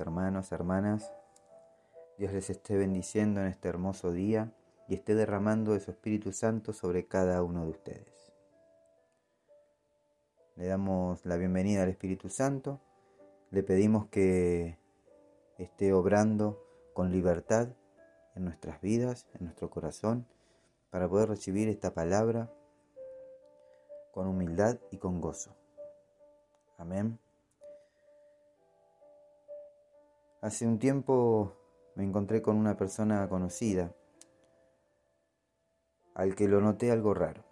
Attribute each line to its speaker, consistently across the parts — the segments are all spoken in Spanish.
Speaker 1: Hermanos, hermanas. Dios les esté bendiciendo en este hermoso día y esté derramando de su Espíritu Santo sobre cada uno de ustedes. Le damos la bienvenida al Espíritu Santo. Le pedimos que esté obrando con libertad en nuestras vidas, en nuestro corazón, para poder recibir esta palabra con humildad y con gozo. Amén. Hace un tiempo me encontré con una persona conocida al que lo noté algo raro.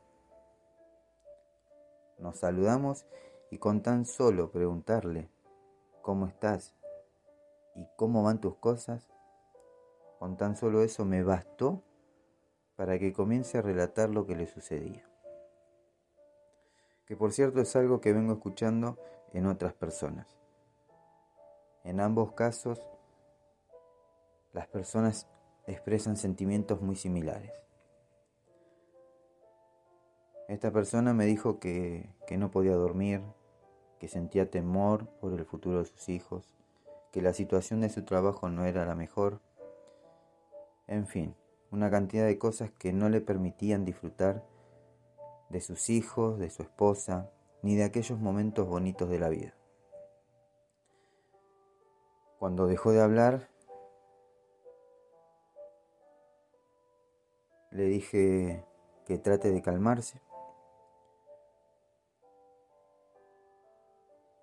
Speaker 1: Nos saludamos y con tan solo preguntarle cómo estás y cómo van tus cosas, con tan solo eso me bastó para que comience a relatar lo que le sucedía. Que por cierto es algo que vengo escuchando en otras personas. En ambos casos, las personas expresan sentimientos muy similares. Esta persona me dijo que, no podía dormir, que sentía temor por el futuro de sus hijos, que la situación de su trabajo no era la mejor, en fin, una cantidad de cosas que no le permitían disfrutar de sus hijos, de su esposa, ni de aquellos momentos bonitos de la vida. Cuando dejó de hablar, le dije que trate de calmarse.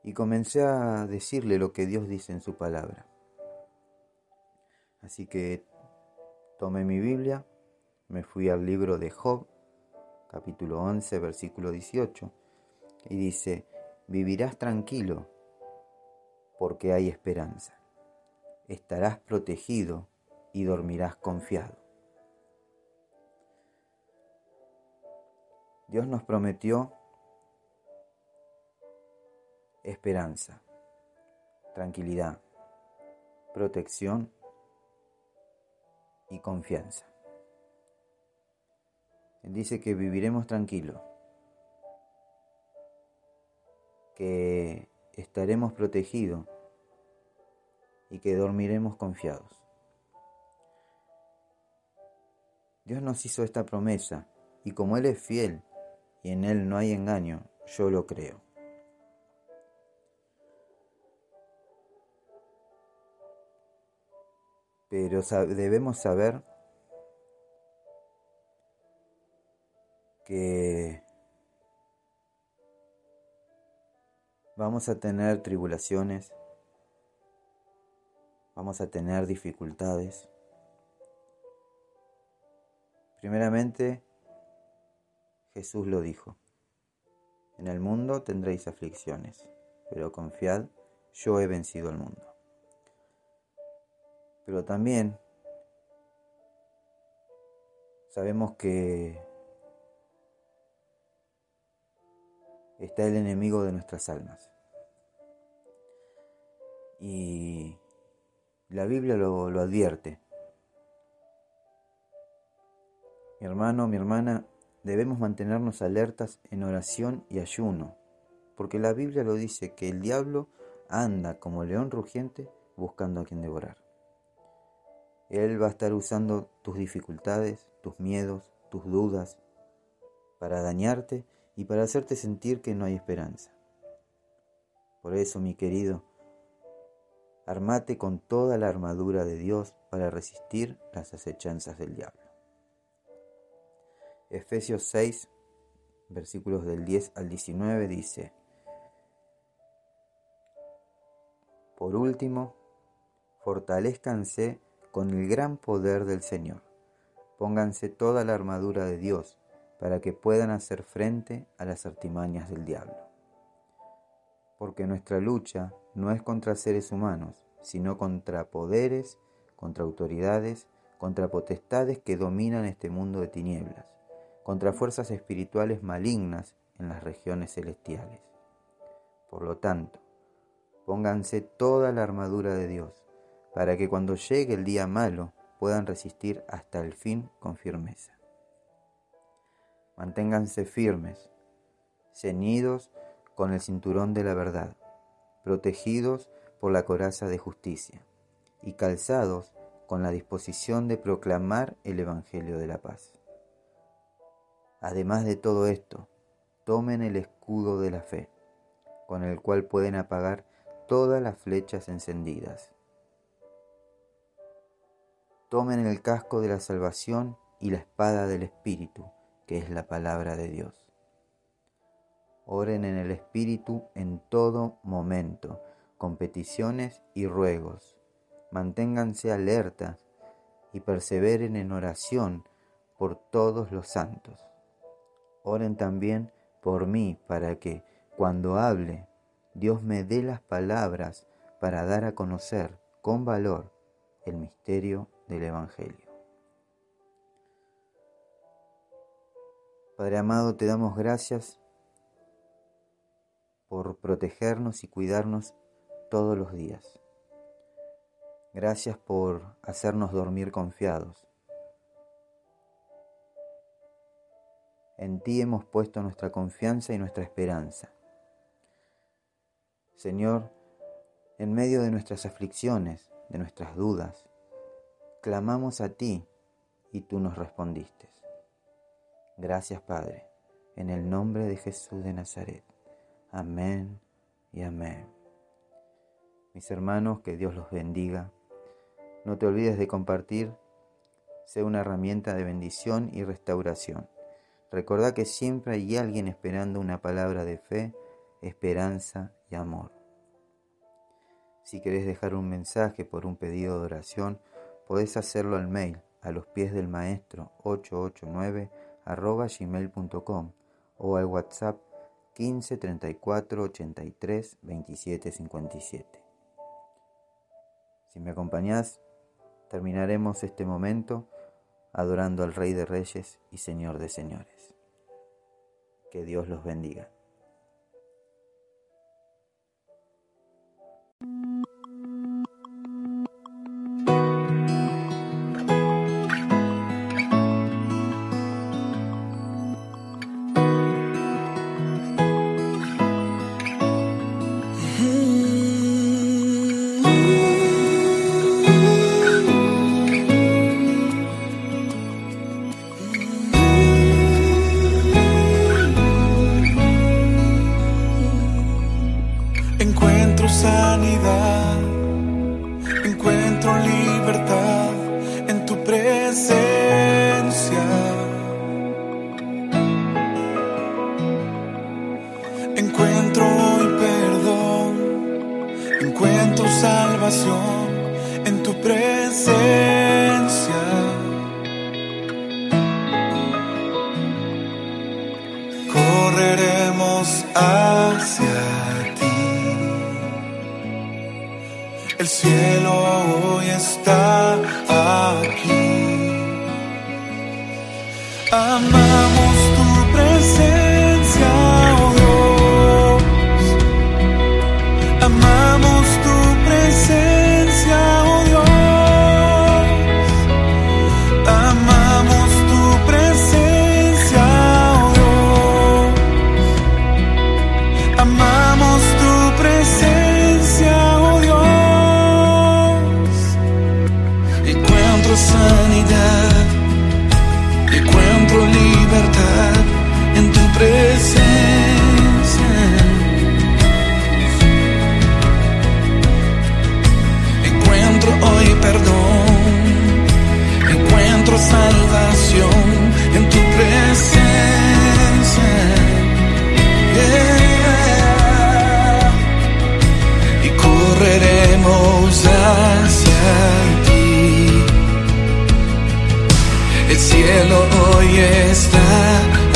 Speaker 1: Y comencé a decirle lo que Dios dice en su palabra. Así que tomé mi Biblia, me fui al libro de Job, capítulo 11, versículo 18, y dice, vivirás tranquilo porque hay esperanza estarás protegido y dormirás confiado. Dios nos prometió esperanza, tranquilidad, protección y confianza. Él dice que viviremos tranquilos, que estaremos protegidos y que dormiremos confiados. Dios nos hizo esta promesa y como Él es fiel y en Él no hay engaño, yo lo creo. Pero debemos saber que vamos a tener tribulaciones, vamos a tener dificultades. Primeramente, Jesús lo dijo, en el mundo tendréis aflicciones, pero confiad, yo he vencido al mundo. Pero también sabemos que está el enemigo de nuestras almas. Y la Biblia lo, advierte. Mi hermano, mi hermana, debemos mantenernos alertas en oración y ayuno, porque la Biblia lo dice que el diablo anda como león rugiente buscando a quien devorar. Él va a estar usando tus dificultades, tus miedos, tus dudas, para dañarte y para hacerte sentir que no hay esperanza. Por eso, mi querido, Armate con toda la armadura de Dios para resistir las acechanzas del diablo. Efesios 6, versículos del 10 al 19 dice, Por último, fortalezcanse con el gran poder del Señor. Pónganse toda la armadura de Dios para que puedan hacer frente a las artimañas del diablo. Porque nuestra lucha no es contra seres humanos, sino contra poderes, contra autoridades, contra potestades que dominan este mundo de tinieblas, contra fuerzas espirituales malignas en las regiones celestiales. Por lo tanto, pónganse toda la armadura de Dios, para que cuando llegue el día malo puedan resistir hasta el fin con firmeza. Manténganse firmes, ceñidos con el cinturón de la verdad protegidos por la coraza de justicia y calzados con la disposición de proclamar el Evangelio de la paz. Además de todo esto, tomen el escudo de la fe, con el cual pueden apagar todas las flechas encendidas. Tomen el casco de la salvación y la espada del Espíritu, que es la palabra de Dios. Oren en el Espíritu en todo momento, con peticiones y ruegos. Manténganse alertas y perseveren en oración por todos los santos. Oren también por mí para que, cuando hable, Dios me dé las palabras para dar a conocer con valor el misterio del Evangelio. Padre amado, te damos gracias por protegernos y cuidarnos todos los días. Gracias por hacernos dormir confiados. En ti hemos puesto nuestra confianza y nuestra esperanza. Señor, en medio de nuestras aflicciones, de nuestras dudas, clamamos a ti y tú nos respondiste. Gracias Padre, en el nombre de Jesús de Nazaret. Amén y amén. Mis hermanos, que Dios los bendiga. No te olvides de compartir, sea una herramienta de bendición y restauración. Recordá que siempre hay alguien esperando una palabra de fe, esperanza y amor. Si querés dejar un mensaje por un pedido de oración, podés hacerlo al mail a los pies del maestro 889 arroba gmail.com o al WhatsApp 15 34 83 27 57. Si me acompañás, terminaremos este momento adorando al Rey de Reyes y Señor de Señores. Que Dios los bendiga.
Speaker 2: Cielo El cielo hoy está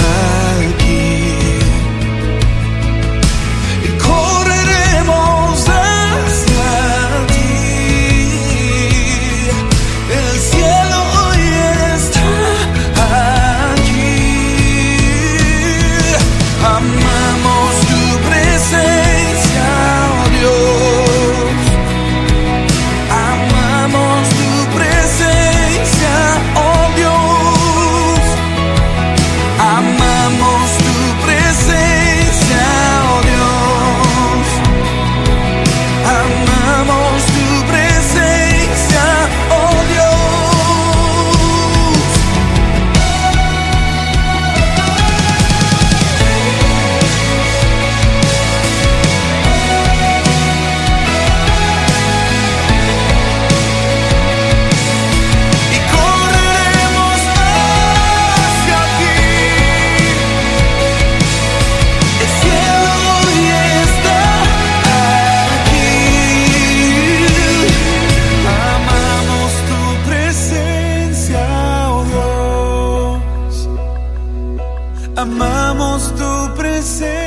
Speaker 2: amamos tu presencia.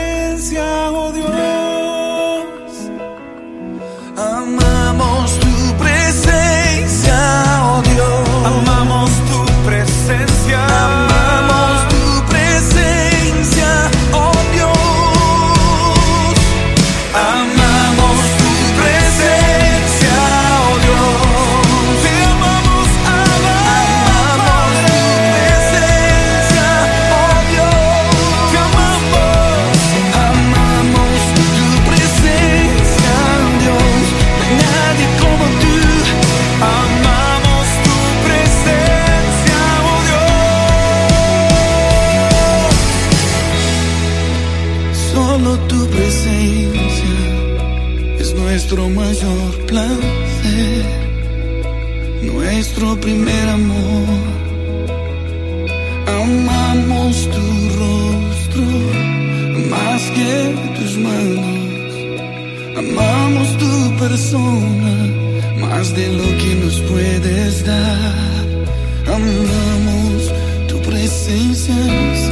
Speaker 2: Solo tu presencia es
Speaker 3: nuestro mayor placer, nuestro primer amor. Amamos tu rostro más que tus manos. Amamos tu persona más de lo que nos puedes dar. Amamos tu presencia.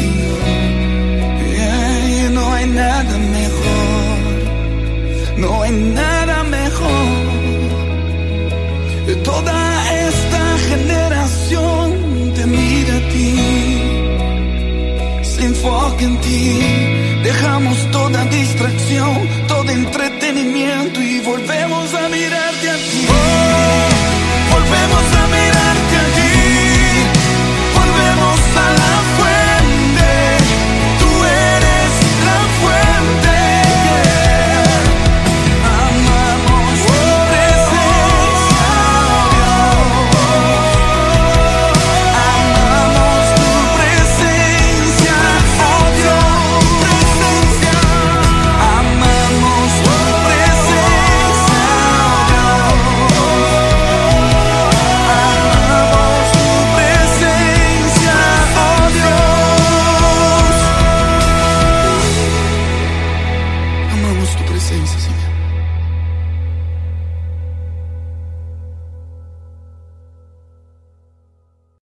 Speaker 3: nada mejor. Toda esta generación te mira a ti, se enfoca en ti. Dejamos toda distracción, todo entretenimiento y volvemos a mirarte a ti.